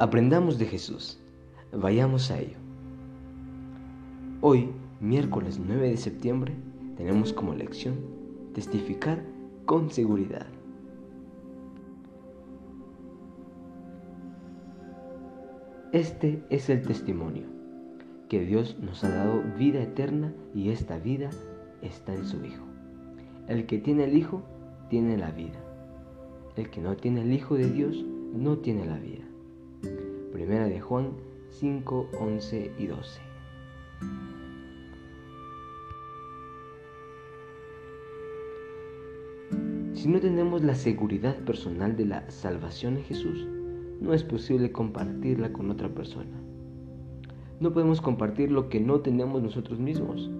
Aprendamos de Jesús. Vayamos a ello. Hoy, miércoles 9 de septiembre, tenemos como lección testificar con seguridad. Este es el testimonio, que Dios nos ha dado vida eterna y esta vida está en su Hijo. El que tiene el Hijo tiene la vida. El que no tiene el Hijo de Dios no tiene la vida. Primera de Juan 5, 11 y 12. Si no tenemos la seguridad personal de la salvación en Jesús, no es posible compartirla con otra persona. No podemos compartir lo que no tenemos nosotros mismos.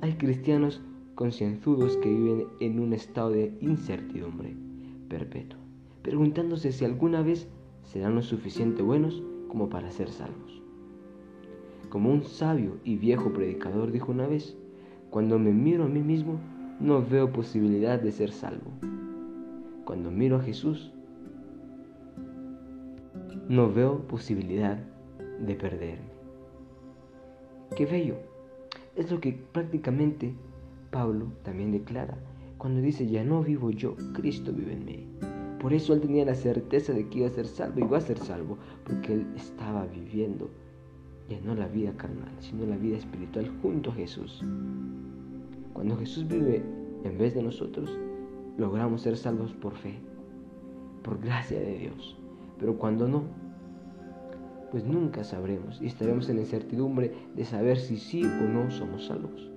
Hay cristianos concienzudos que viven en un estado de incertidumbre perpetua, preguntándose si alguna vez serán lo suficiente buenos como para ser salvos. Como un sabio y viejo predicador dijo una vez, cuando me miro a mí mismo, no veo posibilidad de ser salvo. Cuando miro a Jesús, no veo posibilidad de perderme. Qué bello. Es lo que prácticamente Pablo también declara cuando dice, ya no vivo yo, Cristo vive en mí. Por eso él tenía la certeza de que iba a ser salvo va a ser salvo, porque él estaba viviendo ya no la vida carnal, sino la vida espiritual junto a Jesús. Cuando Jesús vive en vez de nosotros, logramos ser salvos por fe, por gracia de Dios. Pero cuando no, pues nunca sabremos y estaremos en la incertidumbre de saber si sí o no somos salvos.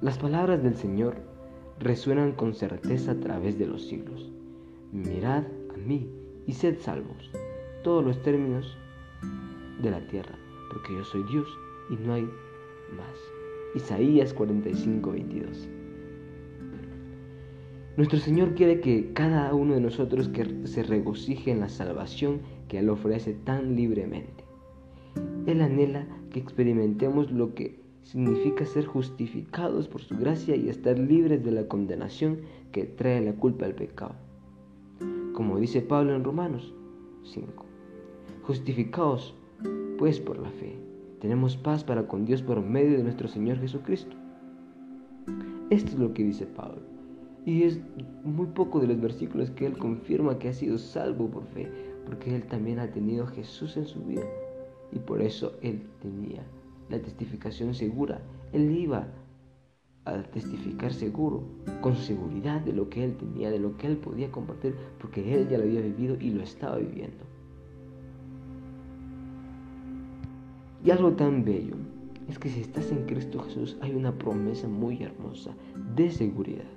Las palabras del Señor resuenan con certeza a través de los siglos. Mirad a mí y sed salvos, todos los términos de la tierra, porque yo soy Dios y no hay más. Isaías 45, 22. Nuestro Señor quiere que cada uno de nosotros se regocije en la salvación que Él ofrece tan libremente. Él anhela que experimentemos lo que significa ser justificados por su gracia y estar libres de la condenación que trae la culpa del pecado. Como dice Pablo en Romanos 5. Justificados pues por la fe. Tenemos paz para con Dios por medio de nuestro Señor Jesucristo. Esto es lo que dice Pablo. Y es muy poco de los versículos que él confirma que ha sido salvo por fe, porque él también ha tenido a Jesús en su vida. Y por eso él tenía la testificación segura. Él iba a testificar seguro, con seguridad de lo que él tenía, de lo que él podía compartir, porque él ya lo había vivido y lo estaba viviendo. Y algo tan bello es que si estás en Cristo Jesús hay una promesa muy hermosa de seguridad.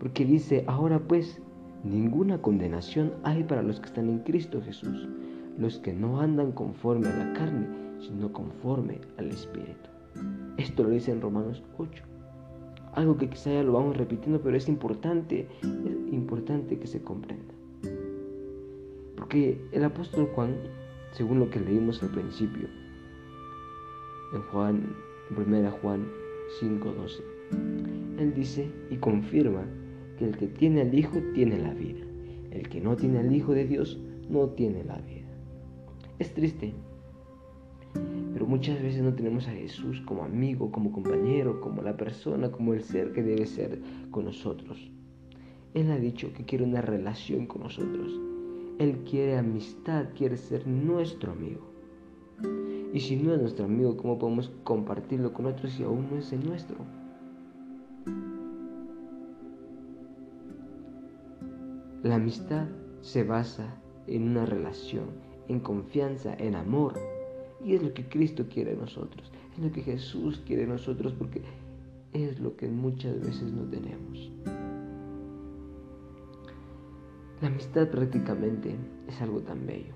Porque dice, ahora pues, ninguna condenación hay para los que están en Cristo Jesús, los que no andan conforme a la carne, sino conforme al Espíritu. Esto lo dice en Romanos 8. Algo que quizá ya lo vamos repitiendo, pero es importante, es importante que se comprenda. Porque el apóstol Juan, según lo que leímos al principio, en Juan, en 1 Juan 5:12, él dice y confirma el que tiene al Hijo tiene la vida. El que no tiene al Hijo de Dios no tiene la vida. Es triste, pero muchas veces no tenemos a Jesús como amigo, como compañero, como la persona, como el ser que debe ser con nosotros. Él ha dicho que quiere una relación con nosotros. Él quiere amistad, quiere ser nuestro amigo. Y si no es nuestro amigo, ¿cómo podemos compartirlo con otros si aún no es el nuestro? La amistad se basa en una relación, en confianza, en amor. Y es lo que Cristo quiere de nosotros. Es lo que Jesús quiere de nosotros porque es lo que muchas veces no tenemos. La amistad prácticamente es algo tan bello.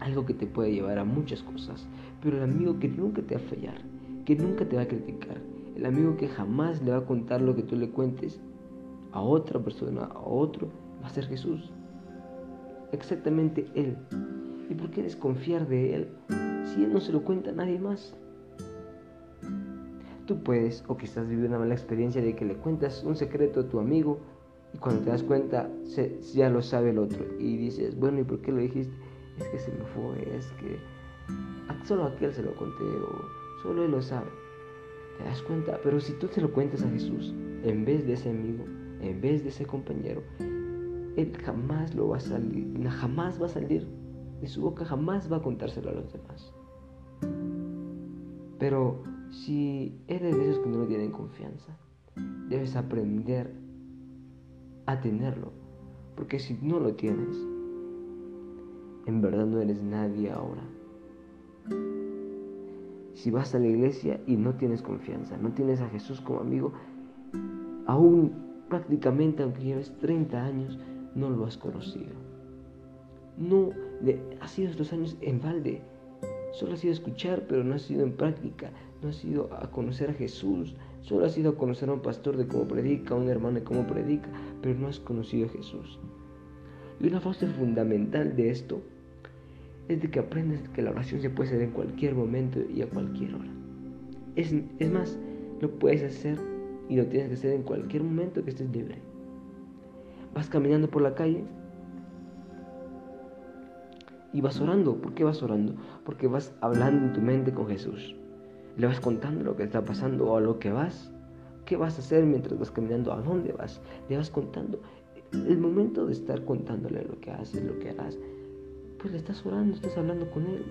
Algo que te puede llevar a muchas cosas. Pero el amigo que nunca te va a fallar, que nunca te va a criticar, el amigo que jamás le va a contar lo que tú le cuentes, a otra persona, a otro, va a ser Jesús. Exactamente Él. ¿Y por qué desconfiar de Él si Él no se lo cuenta a nadie más? Tú puedes, o quizás viviendo una mala experiencia de que le cuentas un secreto a tu amigo Y cuando te das cuenta, ya lo sabe el otro. Y dices, bueno, ¿y por qué lo dijiste? Es que se me fue, es que solo aquel se lo conté o solo él lo sabe. ¿Te das cuenta? Pero si tú te lo cuentas a Jesús, en vez de ese amigo, en vez de ese compañero, él jamás lo va a salir, jamás va a salir de su boca, jamás va a contárselo a los demás. Pero si eres de esos que no tienen confianza, debes aprender a tenerlo. Porque si no lo tienes, en verdad no eres nadie ahora. Si vas a la iglesia y no tienes confianza, no tienes a Jesús como amigo, aún prácticamente, aunque lleves 30 años, no lo has conocido. No, ha sido estos años en balde. Solo has sido escuchar, pero no has sido en práctica. No has ido a conocer a Jesús. Solo has ido a conocer a un pastor de cómo predica, a un hermano de cómo predica, pero no has conocido a Jesús. Y una fase fundamental de esto es de que aprendes que la oración se puede hacer en cualquier momento y a cualquier hora. Es, es más, lo puedes hacer y lo tienes que hacer en cualquier momento que estés libre. Vas caminando por la calle y vas orando. ¿Por qué vas orando? Porque vas hablando en tu mente con Jesús. Le vas contando lo que está pasando o a lo que vas. ¿Qué vas a hacer mientras vas caminando? ¿A dónde vas? Le vas contando. El momento de estar contándole lo que haces, lo que harás, pues le estás orando, estás hablando con él.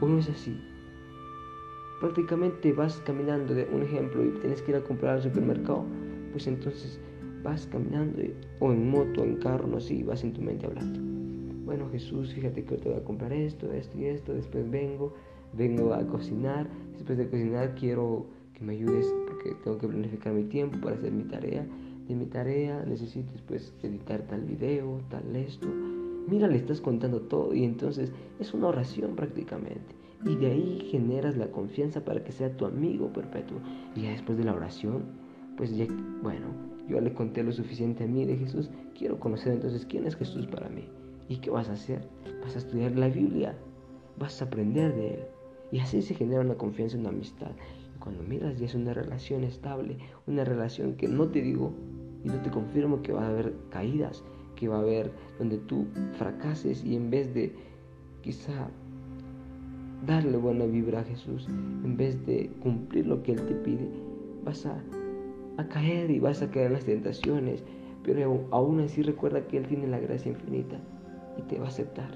¿O no es así? Prácticamente vas caminando, de un ejemplo, y tienes que ir a comprar al supermercado, pues entonces vas caminando, o en moto, en carro, no sé, y vas en tu mente hablando. Bueno, Jesús, fíjate que te voy a comprar esto, esto y esto, después vengo, vengo a cocinar, después de cocinar quiero que me ayudes porque tengo que planificar mi tiempo para hacer mi tarea. De mi tarea necesito después editar tal video, tal esto. Mira, le estás contando todo y entonces es una oración prácticamente. Y de ahí generas la confianza para que sea tu amigo perpetuo. Y ya después de la oración, pues ya, bueno, yo le conté lo suficiente a mí de Jesús. Quiero conocer entonces quién es Jesús para mí. ¿Y qué vas a hacer? Vas a estudiar la Biblia. Vas a aprender de Él. Y así se genera una confianza, una amistad. Y cuando miras ya es una relación estable, una relación que no te digo y no te confirmo que va a haber caídas, que va a haber donde tú fracases y en vez de quizá darle buena vibra a Jesús, en vez de cumplir lo que Él te pide, vas a, caer y vas a caer en las tentaciones, pero aún así recuerda que Él tiene la gracia infinita y te va a aceptar,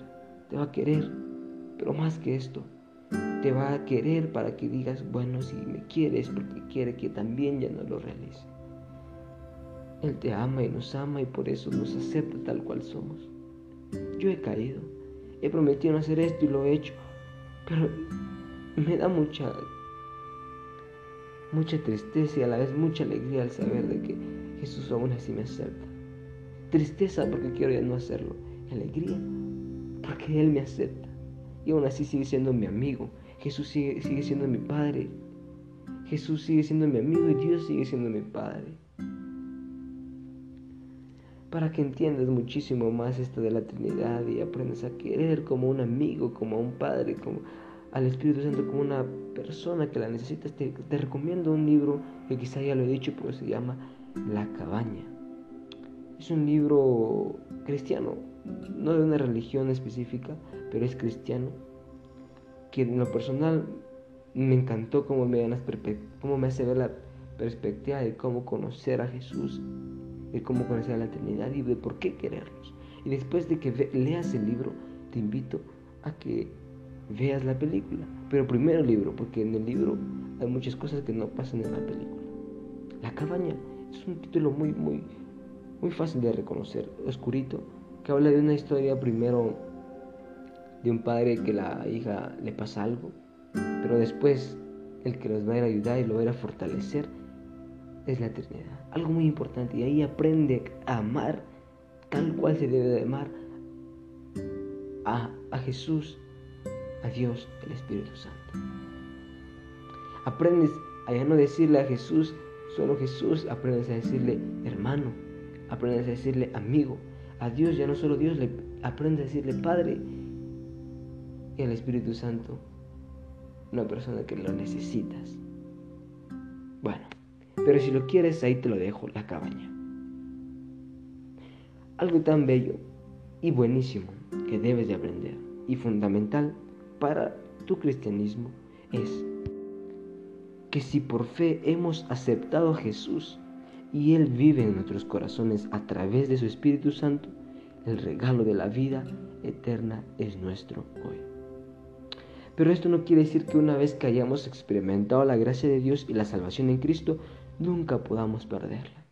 te va a querer, pero más que esto, te va a querer para que digas, bueno, si me quieres, porque quiere que también ya no lo realice. Él te ama y nos ama y por eso nos acepta tal cual somos. Yo he caído, he prometido no hacer esto y lo he hecho, pero me da mucha, mucha tristeza y a la vez mucha alegría al saber de que Jesús aún así me acepta. Tristeza porque quiero ya no hacerlo. Alegría porque Él me acepta. Y aún así sigue siendo mi amigo. Jesús sigue, sigue siendo mi Padre. Jesús sigue siendo mi amigo y Dios sigue siendo mi Padre. Para que entiendas muchísimo más esto de la Trinidad y aprendas a querer como un amigo, como un Padre, como al Espíritu Santo como una persona que la necesitas, te, recomiendo un libro que quizá ya lo he dicho, pero se llama La Cabaña. Es un libro cristiano, no de una religión específica, pero es cristiano, que en lo personal me encantó cómo me, cómo me hace ver la perspectiva de cómo conocer a Jesús, de cómo conocer a la eternidad y de por qué quererlos. Y después de que leas el libro, te invito a que veas la película. Pero primero el libro, porque en el libro hay muchas cosas que no pasan en la película. La cabaña es un título muy, muy, muy fácil de reconocer, oscurito, que habla de una historia primero de un padre que la hija le pasa algo, pero después el que los va a ayudar y lo va a fortalecer es la eternidad. Algo muy importante y ahí aprende a amar tal cual se debe de amar a, a Jesús a Dios, el Espíritu Santo. Aprendes a ya no decirle a Jesús, solo Jesús, aprendes a decirle hermano, aprendes a decirle amigo. A Dios ya no solo Dios, le aprendes a decirle Padre. Y al Espíritu Santo, una persona que lo necesitas. Bueno, pero si lo quieres, ahí te lo dejo, la cabaña. algo tan bello y buenísimo que debes de aprender y fundamental para tu cristianismo es que si por fe hemos aceptado a Jesús y Él vive en nuestros corazones a través de su Espíritu Santo, el regalo de la vida eterna es nuestro hoy. Pero esto no quiere decir que una vez que hayamos experimentado la gracia de Dios y la salvación en Cristo, nunca podamos perderla.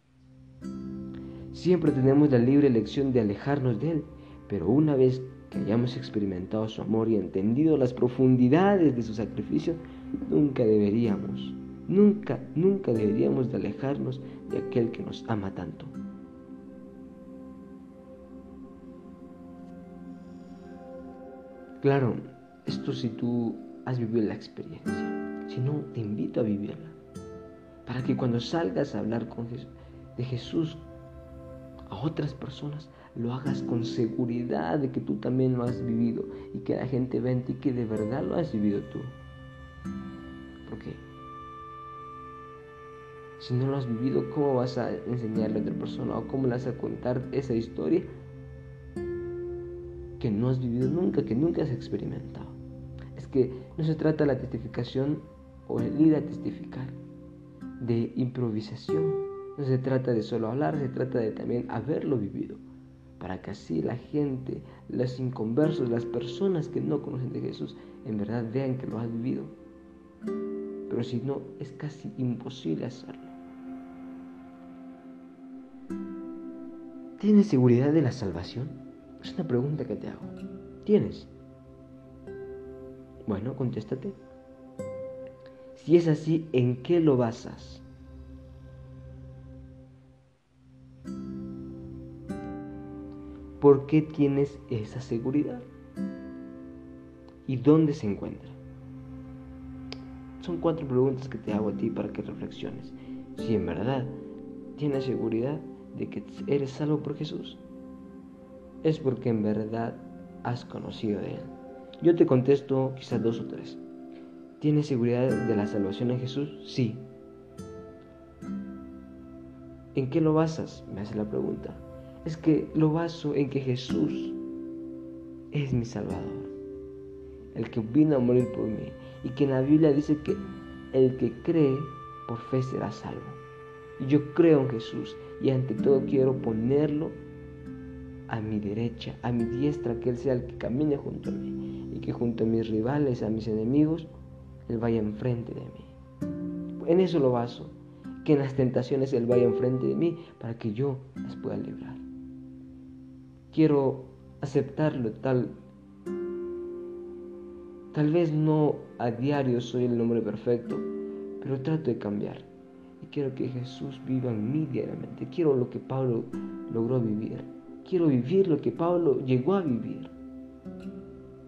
Siempre tenemos la libre elección de alejarnos de Él, pero una vez que hayamos experimentado su amor y entendido las profundidades de su sacrificio, nunca deberíamos, nunca, nunca deberíamos de alejarnos de aquel que nos ama tanto. Claro, esto si tú has vivido la experiencia, si no, te invito a vivirla, para que cuando salgas a hablar con de Jesús a otras personas, lo hagas con seguridad de que tú también lo has vivido y que la gente vea en ti que de verdad lo has vivido tú. Porque si no lo has vivido, ¿cómo vas a enseñarle a otra persona o cómo le vas a contar esa historia que no has vivido nunca, que nunca has experimentado? Es que no se trata la testificación o el ir a testificar, de improvisación. No se trata de solo hablar, se trata de también haberlo vivido para que así la gente, los inconversos, las personas que no conocen de Jesús, en verdad vean que lo has vivido. Pero si no, es casi imposible hacerlo. ¿Tienes seguridad de la salvación? Es una pregunta que te hago. ¿Tienes? Bueno, contéstate. Si es así, ¿en qué lo basas? ¿Por qué tienes esa seguridad? ¿Y dónde se encuentra? Son cuatro preguntas que te hago a ti para que reflexiones. Si en verdad tienes seguridad de que eres salvo por Jesús, es porque en verdad has conocido de Él. Yo te contesto quizás dos o tres. ¿Tienes seguridad de la salvación en Jesús? Sí. ¿En qué lo basas? Me hace la pregunta es que lo baso en que Jesús es mi Salvador, el que vino a morir por mí, y que en la Biblia dice que el que cree por fe será salvo. Y yo creo en Jesús y ante todo quiero ponerlo a mi derecha, a mi diestra, que Él sea el que camine junto a mí y que junto a mis rivales, a mis enemigos, Él vaya enfrente de mí. En eso lo baso, que en las tentaciones Él vaya enfrente de mí para que yo las pueda librar quiero aceptarlo tal tal vez no a diario soy el nombre perfecto pero trato de cambiar. Y quiero que Jesús viva en mí diariamente. Quiero lo que Pablo logró vivir. Quiero vivir lo que Pablo llegó a vivir.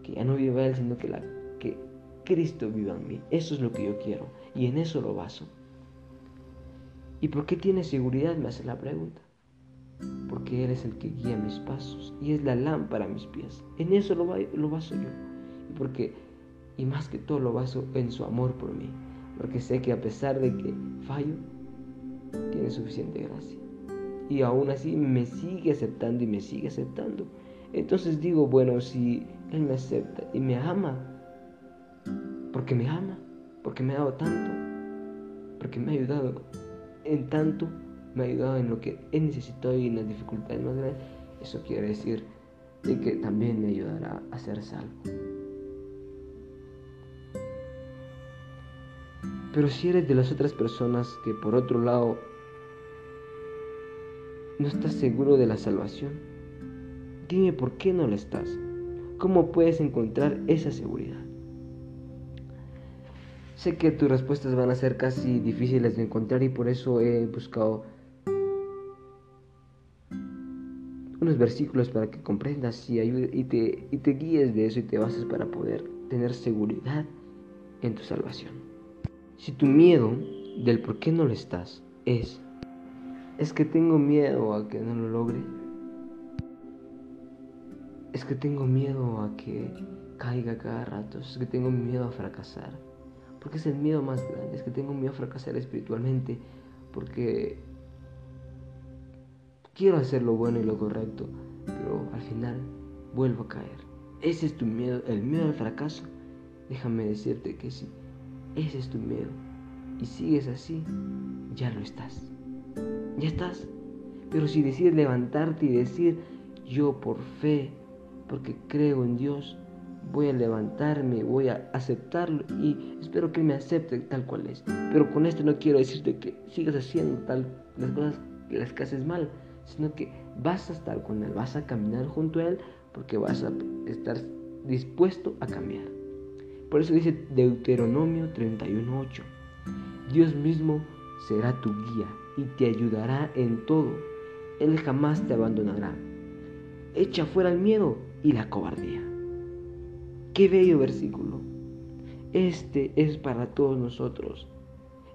Que ya no viva él sino que la que Cristo viva en mí. Eso es lo que yo quiero. Y en eso lo baso. ¿Y por qué tiene seguridad? Me hace la pregunta porque Él es el que guía mis pasos y es la lámpara a mis pies. En eso lo, lo baso yo. Porque, y más que todo lo baso en su amor por mí, porque sé que a pesar de que fallo, tiene suficiente gracia. Y aún así me sigue aceptando y me sigue aceptando. Entonces digo, bueno, si Él me acepta y me ama, porque me ama, porque me ha dado tanto, porque me ha ayudado en tanto, me ha ayudado en lo que he necesitado y en las dificultades más grandes, eso quiere decir de que también me ayudará a ser salvo. Pero si eres de las otras personas que por otro lado no estás seguro de la salvación, dime por qué no lo estás. ¿Cómo puedes encontrar esa seguridad? Sé que tus respuestas van a ser casi difíciles de encontrar y por eso he buscado versículos para que comprendas y, y, te, y te guíes de eso y te bases para poder tener seguridad en tu salvación. Si tu miedo del por qué no lo estás es, es que tengo miedo a que no lo logre, es que tengo miedo a que caiga cada rato, es que tengo miedo a fracasar, porque es el miedo más grande, es que tengo miedo a fracasar espiritualmente, porque quiero hacer lo bueno y lo correcto, pero al final vuelvo a caer. Ese es tu miedo, el miedo al fracaso. Déjame decirte que sí, ese es tu miedo. Y sigues así, ya lo estás. Ya estás. Pero si decides levantarte y decir, yo por fe, porque creo en Dios, voy a levantarme, voy a aceptarlo y espero que me acepte tal cual es. Pero con esto no quiero decirte que sigas haciendo tal las cosas las que haces mal, sino que vas a estar con él, vas a caminar junto a él porque vas a estar dispuesto a cambiar. Por eso dice Deuteronomio 31:8. Dios mismo será tu guía y te ayudará en todo. Él jamás te abandonará. Echa fuera el miedo y la cobardía. Qué bello versículo. Este es para todos nosotros.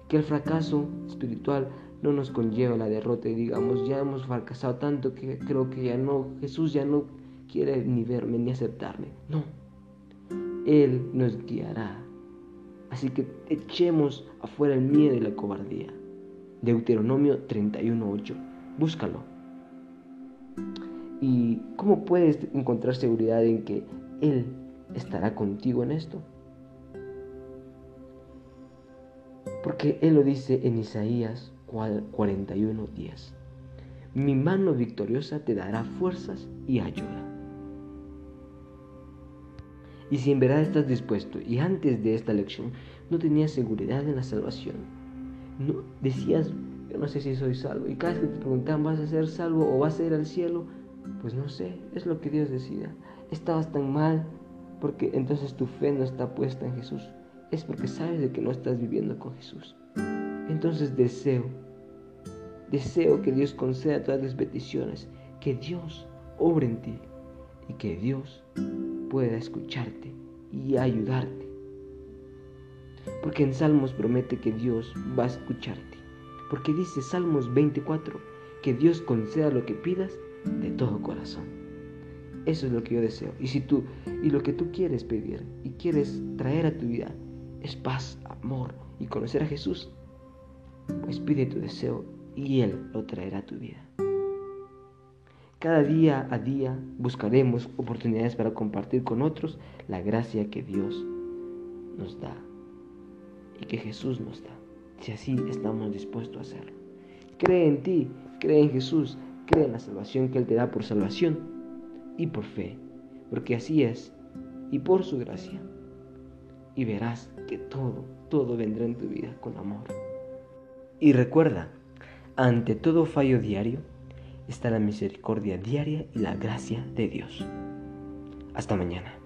Que el fracaso espiritual no nos conlleva la derrota y digamos, ya hemos fracasado tanto que creo que ya no, Jesús ya no quiere ni verme ni aceptarme. No. Él nos guiará. Así que echemos afuera el miedo y la cobardía. Deuteronomio 31.8. Búscalo. ¿Y cómo puedes encontrar seguridad en que Él estará contigo en esto? Porque Él lo dice en Isaías 41.10. Mi mano victoriosa te dará fuerzas y ayuda. Y si en verdad estás dispuesto y antes de esta lección no tenías seguridad en la salvación, no decías, yo no sé si soy salvo, y cada vez que te preguntaban, ¿vas a ser salvo o vas a ir al cielo? Pues no sé, es lo que Dios decida. Estabas tan mal porque entonces tu fe no está puesta en Jesús. Es porque sabes de que no estás viviendo con Jesús. Entonces deseo, deseo que Dios conceda todas las peticiones, que Dios obre en ti y que Dios pueda escucharte y ayudarte. Porque en Salmos promete que Dios va a escucharte. Porque dice Salmos 24 que Dios conceda lo que pidas de todo corazón. Eso es lo que yo deseo. Y si tú y lo que tú quieres pedir y quieres traer a tu vida es paz, amor y conocer a Jesús, pues pide tu deseo y Él lo traerá a tu vida. Cada día a día buscaremos oportunidades para compartir con otros la gracia que Dios nos da y que Jesús nos da, si así estamos dispuestos a hacerlo. Cree en ti, cree en Jesús, cree en la salvación que Él te da por salvación y por fe, porque así es, y por su gracia. Y verás que todo, todo vendrá en tu vida con amor. Y recuerda, ante todo fallo diario, está la misericordia diaria y la gracia de Dios. Hasta mañana.